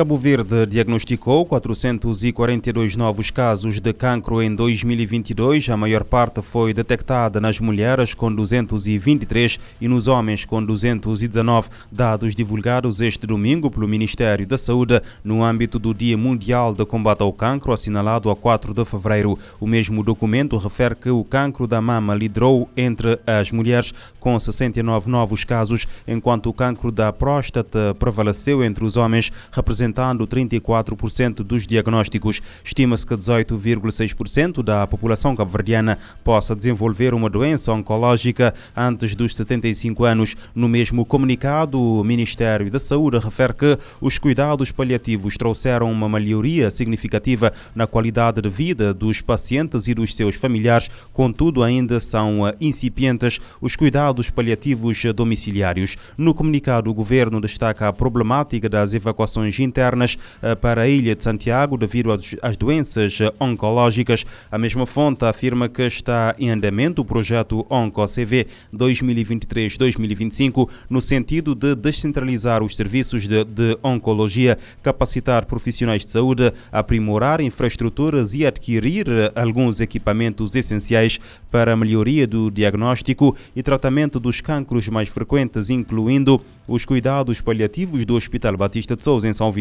Cabo Verde diagnosticou 442 novos casos de cancro em 2022. A maior parte foi detectada nas mulheres, com 223, e nos homens, com 219. Dados divulgados este domingo pelo Ministério da Saúde no âmbito do Dia Mundial de Combate ao Cancro, assinalado a 4 de fevereiro. O mesmo documento refere que o cancro da mama liderou entre as mulheres, com 69 novos casos, enquanto o cancro da próstata prevaleceu entre os homens, representando representando 34% dos diagnósticos. Estima-se que 18,6% da população cabo-verdiana possa desenvolver uma doença oncológica antes dos 75 anos. No mesmo comunicado, o Ministério da Saúde refere que os cuidados paliativos trouxeram uma melhoria significativa na qualidade de vida dos pacientes e dos seus familiares, contudo, ainda são incipientes os cuidados paliativos domiciliários. No comunicado, o governo destaca a problemática das evacuações internas eh, para a ilha de Santiago devido às doenças eh, oncológicas. A mesma fonte afirma que está em andamento o projeto OncoCV 2023-2025 no sentido de descentralizar os serviços de, de oncologia, capacitar profissionais de saúde, aprimorar infraestruturas e adquirir eh, alguns equipamentos essenciais para a melhoria do diagnóstico e tratamento dos cancros mais frequentes, incluindo os cuidados paliativos do Hospital Batista de Souza em São Vicente.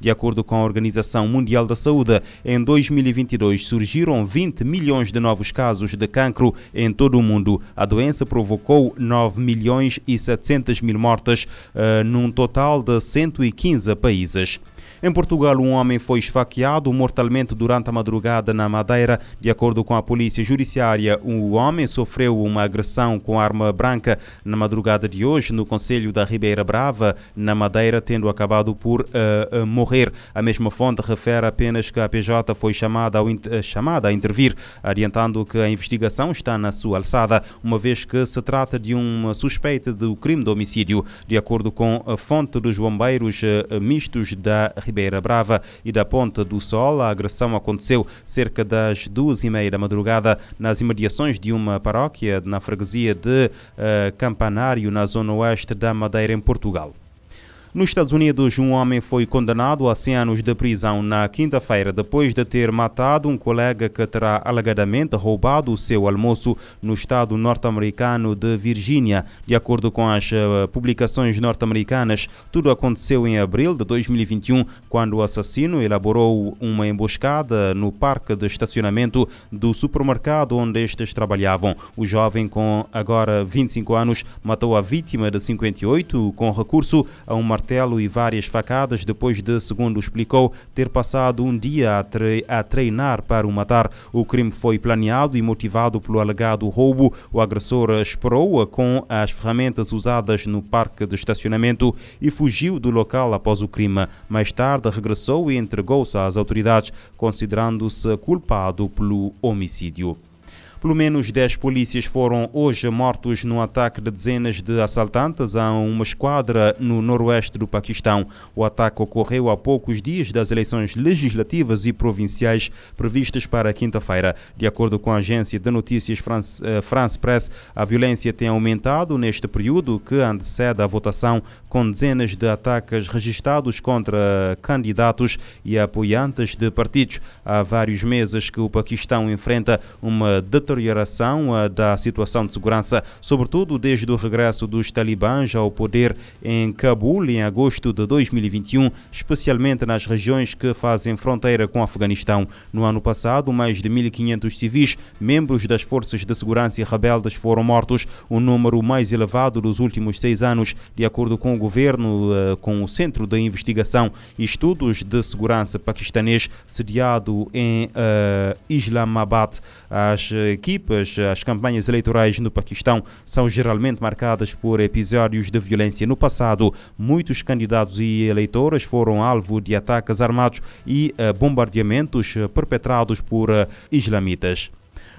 De acordo com a Organização Mundial da Saúde, em 2022 surgiram 20 milhões de novos casos de cancro em todo o mundo. A doença provocou 9 milhões e 700 mil mortes, uh, num total de 115 países. Em Portugal, um homem foi esfaqueado mortalmente durante a madrugada na Madeira. De acordo com a polícia judiciária, o homem sofreu uma agressão com arma branca na madrugada de hoje no Conselho da Ribeira Brava, na Madeira, tendo acabado por uh, uh, morrer. A mesma fonte refere apenas que a PJ foi chamada, ao, uh, chamada a intervir, adiantando que a investigação está na sua alçada, uma vez que se trata de uma suspeita do crime de homicídio. De acordo com a fonte dos bombeiros mistos da Ribeira Brava e da Ponta do Sol. A agressão aconteceu cerca das duas e meia da madrugada nas imediações de uma paróquia na freguesia de uh, Campanário, na zona oeste da Madeira, em Portugal. Nos Estados Unidos, um homem foi condenado a 100 anos de prisão na quinta-feira depois de ter matado um colega que terá alegadamente roubado o seu almoço no estado norte-americano de Virgínia. De acordo com as uh, publicações norte-americanas, tudo aconteceu em abril de 2021, quando o assassino elaborou uma emboscada no parque de estacionamento do supermercado onde estes trabalhavam. O jovem, com agora 25 anos, matou a vítima de 58 com recurso a uma martelo e várias facadas depois de, segundo explicou, ter passado um dia a, tre a treinar para o matar. O crime foi planeado e motivado pelo alegado roubo. O agressor esperou-a com as ferramentas usadas no parque de estacionamento e fugiu do local após o crime. Mais tarde regressou e entregou-se às autoridades, considerando-se culpado pelo homicídio. Pelo menos 10 polícias foram hoje mortos no ataque de dezenas de assaltantes a uma esquadra no noroeste do Paquistão. O ataque ocorreu há poucos dias das eleições legislativas e provinciais previstas para quinta-feira. De acordo com a agência de notícias France, uh, France Press, a violência tem aumentado neste período que antecede a votação, com dezenas de ataques registrados contra candidatos e apoiantes de partidos. Há vários meses que o Paquistão enfrenta uma deterioração uh, da situação de segurança, sobretudo desde o regresso dos talibãs ao poder em Cabul em agosto de 2021, especialmente nas regiões que fazem fronteira com o Afeganistão. No ano passado, mais de 1.500 civis, membros das forças de segurança e rebeldes, foram mortos, o número mais elevado dos últimos seis anos, de acordo com o governo, uh, com o Centro de Investigação e Estudos de Segurança paquistanês, sediado em uh, Islamabad. As equipas, as campanhas eleitorais no Paquistão são geralmente marcadas por episódios de violência. No passado, muitos candidatos e eleitores foram alvo de ataques armados e uh, bombardeamentos perpetrados por uh, islamitas.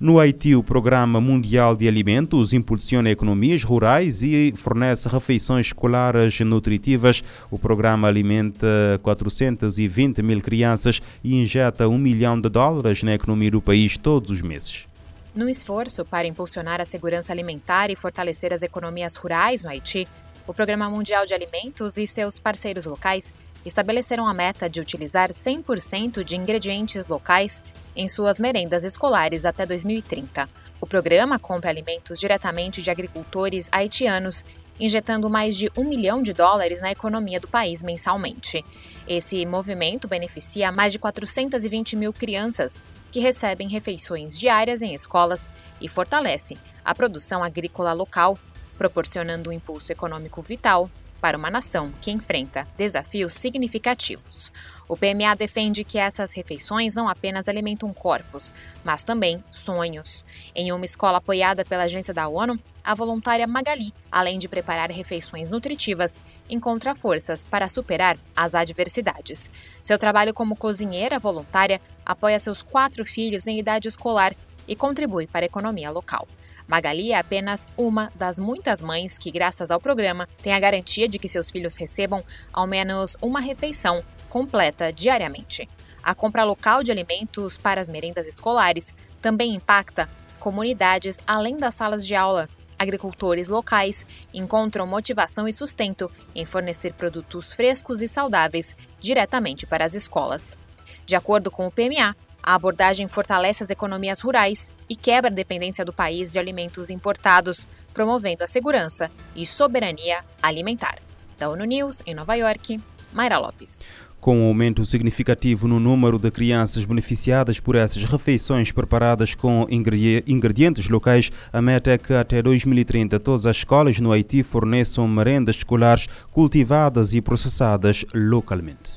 No Haiti, o Programa Mundial de Alimentos impulsiona economias rurais e fornece refeições escolares nutritivas. O programa alimenta 420 mil crianças e injeta um milhão de dólares na economia do país todos os meses. No esforço para impulsionar a segurança alimentar e fortalecer as economias rurais no Haiti, o Programa Mundial de Alimentos e seus parceiros locais estabeleceram a meta de utilizar 100% de ingredientes locais em suas merendas escolares até 2030. O programa compra alimentos diretamente de agricultores haitianos, injetando mais de um milhão de dólares na economia do país mensalmente. Esse movimento beneficia mais de 420 mil crianças que recebem refeições diárias em escolas e fortalece a produção agrícola local, proporcionando um impulso econômico vital para uma nação que enfrenta desafios significativos. O PMA defende que essas refeições não apenas alimentam corpos, mas também sonhos. Em uma escola apoiada pela agência da ONU, a voluntária Magali, além de preparar refeições nutritivas, encontra forças para superar as adversidades. Seu trabalho como cozinheira voluntária apoia seus quatro filhos em idade escolar e contribui para a economia local. Magali é apenas uma das muitas mães que, graças ao programa, tem a garantia de que seus filhos recebam ao menos uma refeição completa diariamente. A compra local de alimentos para as merendas escolares também impacta comunidades além das salas de aula. Agricultores locais encontram motivação e sustento em fornecer produtos frescos e saudáveis diretamente para as escolas. De acordo com o PMA, a abordagem fortalece as economias rurais e quebra a dependência do país de alimentos importados, promovendo a segurança e soberania alimentar. Da ONU News, em Nova York, Mayra Lopes. Com um aumento significativo no número de crianças beneficiadas por essas refeições preparadas com ingredientes locais, a meta é que até 2030 todas as escolas no Haiti forneçam merendas escolares cultivadas e processadas localmente.